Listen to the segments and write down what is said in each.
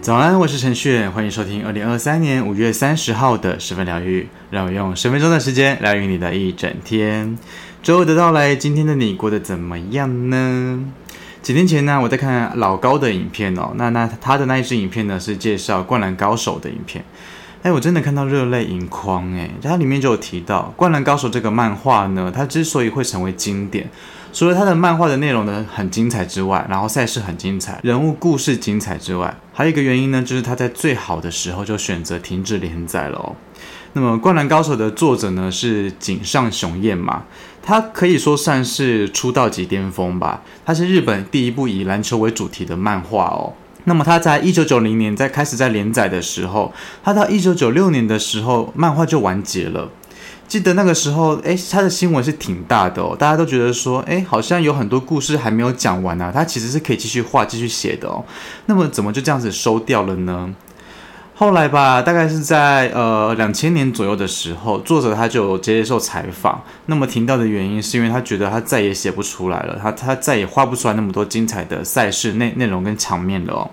早安，我是陈旭，欢迎收听二零二三年五月三十号的十分疗愈。让我用十分钟的时间疗愈你的一整天。周五的到来，今天的你过得怎么样呢？几天前呢，我在看老高的影片哦，那那他的那一支影片呢是介绍《灌篮高手》的影片。哎，我真的看到热泪盈眶哎！它里面就有提到《灌篮高手》这个漫画呢，它之所以会成为经典，除了它的漫画的内容呢很精彩之外，然后赛事很精彩，人物故事精彩之外，还有一个原因呢，就是它在最好的时候就选择停止连载了哦。那么《灌篮高手》的作者呢是井上雄彦嘛，他可以说算是出道即巅峰吧，他是日本第一部以篮球为主题的漫画哦。那么他在一九九零年在开始在连载的时候，他到一九九六年的时候，漫画就完结了。记得那个时候，哎，他的新闻是挺大的哦，大家都觉得说，哎，好像有很多故事还没有讲完啊，他其实是可以继续画、继续写的哦。那么怎么就这样子收掉了呢？后来吧，大概是在呃两千年左右的时候，作者他就接受采访。那么停掉的原因是因为他觉得他再也写不出来了，他他再也画不出来那么多精彩的赛事内内容跟场面了哦。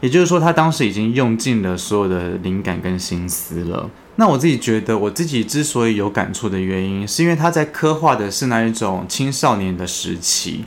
也就是说，他当时已经用尽了所有的灵感跟心思了。那我自己觉得，我自己之所以有感触的原因，是因为他在刻画的是那一种青少年的时期。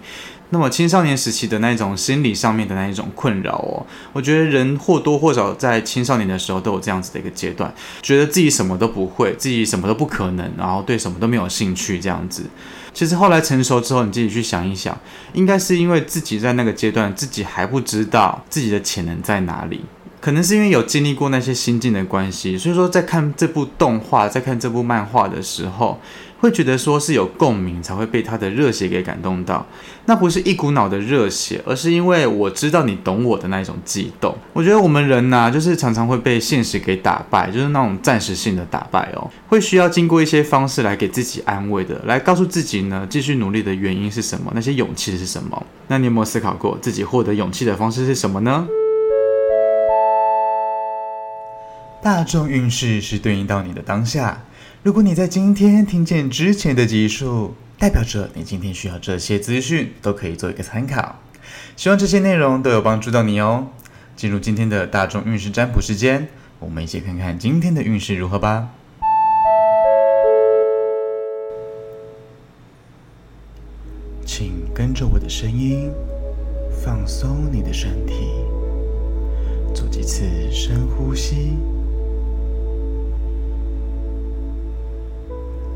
那么青少年时期的那种心理上面的那一种困扰哦，我觉得人或多或少在青少年的时候都有这样子的一个阶段，觉得自己什么都不会，自己什么都不可能，然后对什么都没有兴趣这样子。其实后来成熟之后，你自己去想一想，应该是因为自己在那个阶段自己还不知道自己的潜能在哪里，可能是因为有经历过那些心境的关系，所以说在看这部动画，在看这部漫画的时候。会觉得说是有共鸣才会被他的热血给感动到，那不是一股脑的热血，而是因为我知道你懂我的那一种悸动。我觉得我们人呐、就是常常会被现实给打败，就是那种暂时性的打败哦，会需要经过一些方式来给自己安慰的，来告诉自己呢，继续努力的原因是什么，那些勇气是什么？那你有没有思考过自己获得勇气的方式是什么呢？大众运势是对应到你的当下。如果你在今天听见之前的集数，代表着你今天需要这些资讯，都可以做一个参考。希望这些内容都有帮助到你哦。进入今天的大众运势占卜时间，我们一起看看今天的运势如何吧。请跟着我的声音，放松你的身体，做几次深呼吸。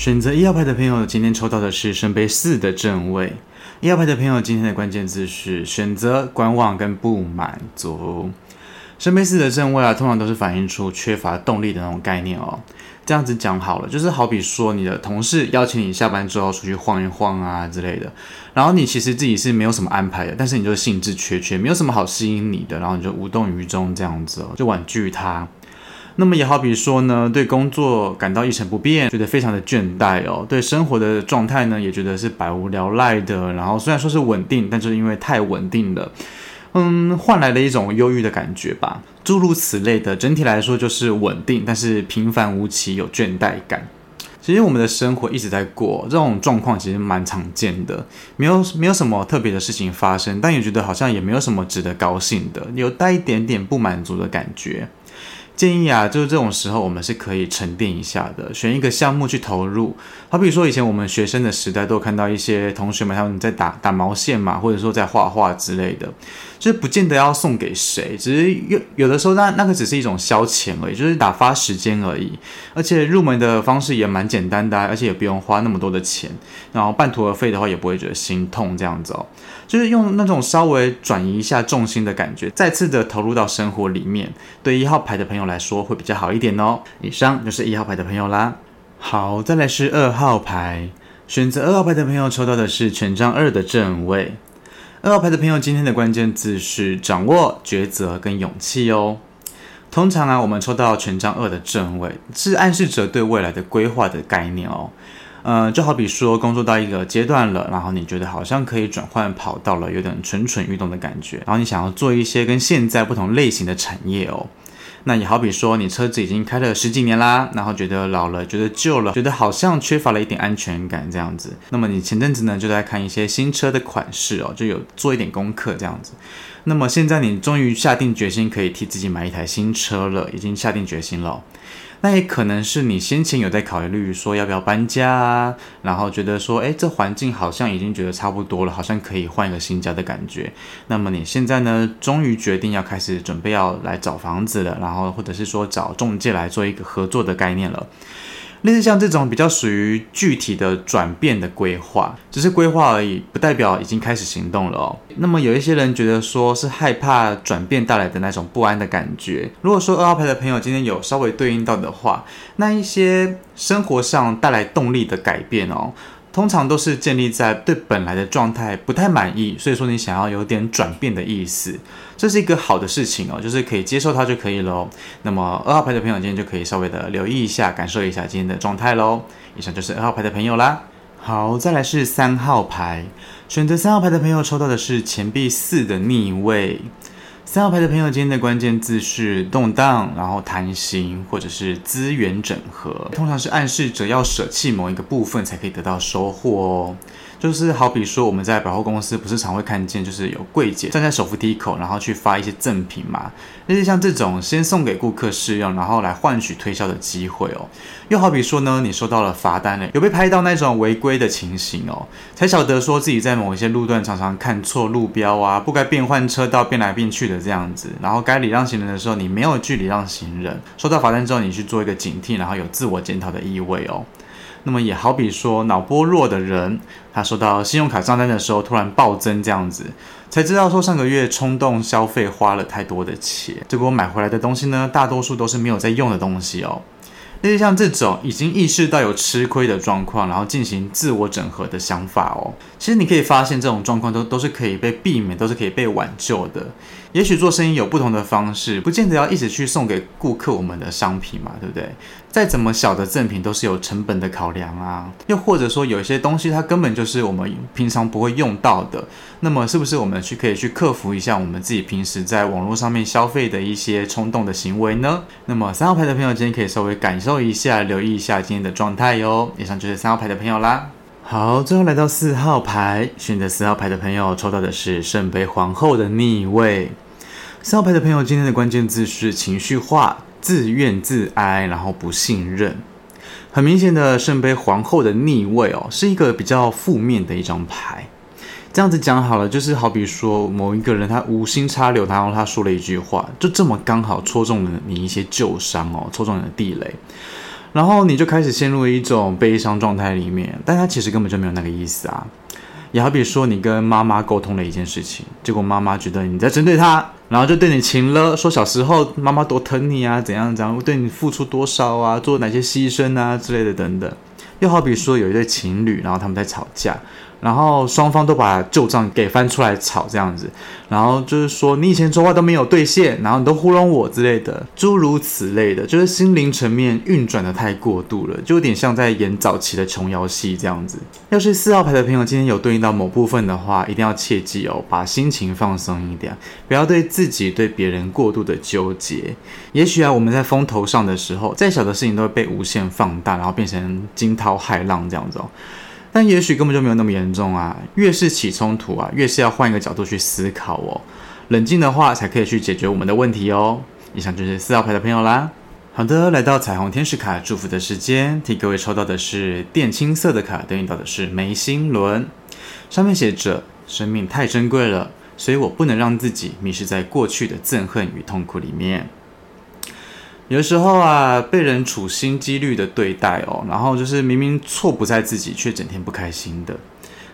选择一号牌的朋友，今天抽到的是圣杯四的正位。一号牌的朋友，今天的关键字是选择、观望跟不满足。圣杯四的正位啊，通常都是反映出缺乏动力的那种概念哦。这样子讲好了，就是好比说你的同事邀请你下班之后出去晃一晃啊之类的，然后你其实自己是没有什么安排的，但是你就兴致缺缺，没有什么好吸引你的，然后你就无动于衷这样子哦，就婉拒他。那么也好比说呢，对工作感到一成不变，觉得非常的倦怠哦。对生活的状态呢，也觉得是百无聊赖的。然后虽然说是稳定，但就是因为太稳定了，嗯，换来了一种忧郁的感觉吧。诸如此类的，整体来说就是稳定，但是平凡无奇，有倦怠感。其实我们的生活一直在过，这种状况其实蛮常见的，没有没有什么特别的事情发生，但也觉得好像也没有什么值得高兴的，有带一点点不满足的感觉。建议啊，就是这种时候我们是可以沉淀一下的，选一个项目去投入。好比说以前我们学生的时代，都有看到一些同学们他们在打打毛线嘛，或者说在画画之类的，就是不见得要送给谁，只是有有的时候那那个只是一种消遣而已，就是打发时间而已。而且入门的方式也蛮简单的，而且也不用花那么多的钱，然后半途而废的话也不会觉得心痛这样子哦。就是用那种稍微转移一下重心的感觉，再次的投入到生活里面，对一号牌的朋友来说会比较好一点哦。以上就是一号牌的朋友啦。好，再来是二号牌，选择二号牌的朋友抽到的是权杖二的正位。二号牌的朋友今天的关键字是掌握、抉择跟勇气哦。通常啊，我们抽到权杖二的正位，是暗示着对未来的规划的概念哦。呃，就好比说工作到一个阶段了，然后你觉得好像可以转换跑道了，有点蠢蠢欲动的感觉，然后你想要做一些跟现在不同类型的产业哦。那也好比说你车子已经开了十几年啦，然后觉得老了，觉得旧了，觉得好像缺乏了一点安全感这样子。那么你前阵子呢就在看一些新车的款式哦，就有做一点功课这样子。那么现在你终于下定决心可以替自己买一台新车了，已经下定决心了。那也可能是你先前有在考虑说要不要搬家啊，然后觉得说，诶，这环境好像已经觉得差不多了，好像可以换一个新家的感觉。那么你现在呢，终于决定要开始准备要来找房子了，然后或者是说找中介来做一个合作的概念了。类似像这种比较属于具体的转变的规划，只是规划而已，不代表已经开始行动了哦。那么有一些人觉得说是害怕转变带来的那种不安的感觉。如果说二号牌的朋友今天有稍微对应到的话，那一些生活上带来动力的改变哦。通常都是建立在对本来的状态不太满意，所以说你想要有点转变的意思，这是一个好的事情哦，就是可以接受它就可以喽。那么二号牌的朋友今天就可以稍微的留意一下，感受一下今天的状态喽。以上就是二号牌的朋友啦。好，再来是三号牌，选择三号牌的朋友抽到的是钱币四的逆位。三号牌的朋友，今天的关键字是动荡，然后弹性，或者是资源整合，通常是暗示着要舍弃某一个部分才可以得到收获哦。就是好比说，我们在百货公司不是常会看见，就是有柜姐站在手扶梯口，然后去发一些赠品嘛。那就像这种先送给顾客试用，然后来换取推销的机会哦。又好比说呢，你收到了罚单了，有被拍到那种违规的情形哦，才晓得说自己在某一些路段常常看错路标啊，不该变换车道变来变去的这样子，然后该礼让行人的时候你没有去礼让行人，收到罚单之后你去做一个警惕，然后有自我检讨的意味哦。那么也好比说，脑波弱的人，他收到信用卡账单的时候突然暴增这样子，才知道说上个月冲动消费花了太多的钱，结果买回来的东西呢，大多数都是没有在用的东西哦。那就像这种已经意识到有吃亏的状况，然后进行自我整合的想法哦，其实你可以发现这种状况都都是可以被避免，都是可以被挽救的。也许做生意有不同的方式，不见得要一直去送给顾客我们的商品嘛，对不对？再怎么小的赠品都是有成本的考量啊。又或者说有一些东西它根本就是我们平常不会用到的，那么是不是我们去可以去克服一下我们自己平时在网络上面消费的一些冲动的行为呢？那么三号牌的朋友今天可以稍微感受一下，留意一下今天的状态哟。以上就是三号牌的朋友啦。好，最后来到四号牌，选择四号牌的朋友抽到的是圣杯皇后的逆位。四号牌的朋友今天的关键字是情绪化、自怨自哀，然后不信任。很明显的圣杯皇后的逆位哦，是一个比较负面的一张牌。这样子讲好了，就是好比说某一个人他无心插柳，然后他说了一句话，就这么刚好戳中了你一些旧伤哦，戳中你的地雷。然后你就开始陷入一种悲伤状态里面，但他其实根本就没有那个意思啊。也好比说你跟妈妈沟通了一件事情，结果妈妈觉得你在针对她，然后就对你情了，说小时候妈妈多疼你啊，怎样怎样，对你付出多少啊，做哪些牺牲啊之类的等等。又好比说有一对情侣，然后他们在吵架。然后双方都把旧账给翻出来吵这样子，然后就是说你以前说话都没有兑现，然后你都糊弄我之类的，诸如此类的，就是心灵层面运转得太过度了，就有点像在演早期的琼瑶戏这样子。要是四号牌的朋友今天有对应到某部分的话，一定要切记哦，把心情放松一点，不要对自己对别人过度的纠结。也许啊，我们在风头上的时候，再小的事情都会被无限放大，然后变成惊涛骇浪这样子哦。但也许根本就没有那么严重啊！越是起冲突啊，越是要换一个角度去思考哦。冷静的话，才可以去解决我们的问题哦。以上就是四号牌的朋友啦。好的，来到彩虹天使卡祝福的时间，替各位抽到的是靛青色的卡，对应到的是眉心轮，上面写着：生命太珍贵了，所以我不能让自己迷失在过去的憎恨与痛苦里面。有时候啊，被人处心积虑的对待哦，然后就是明明错不在自己，却整天不开心的。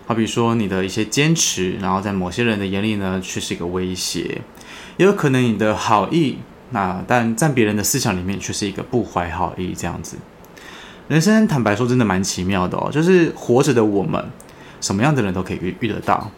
好比说你的一些坚持，然后在某些人的眼里呢，却是一个威胁。也有可能你的好意，那但在别人的思想里面却是一个不怀好意这样子。人生坦白说，真的蛮奇妙的哦，就是活着的我们，什么样的人都可以遇遇得到。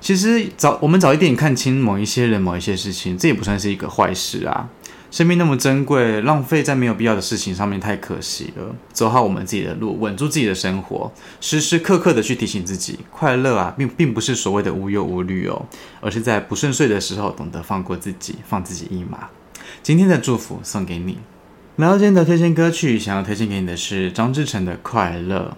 其实早我们早一点看清某一些人、某一些事情，这也不算是一个坏事啊。生命那么珍贵，浪费在没有必要的事情上面太可惜了。走好我们自己的路，稳住自己的生活，时时刻刻的去提醒自己，快乐啊，并并不是所谓的无忧无虑哦，而是在不顺遂的时候懂得放过自己，放自己一马。今天的祝福送给你。来到今天的推荐歌曲，想要推荐给你的是张智成的《快乐》。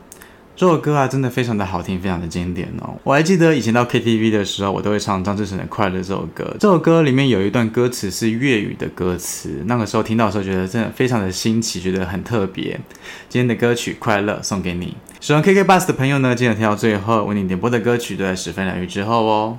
这首歌啊，真的非常的好听，非常的经典哦。我还记得以前到 KTV 的时候，我都会唱张智成的《快乐》这首歌。这首歌里面有一段歌词是粤语的歌词，那个时候听到的时候，觉得真的非常的新奇，觉得很特别。今天的歌曲《快乐》送给你。喜欢 KK Bus 的朋友呢，记得听到最后，为你点播的歌曲都在十分疗愈之后哦。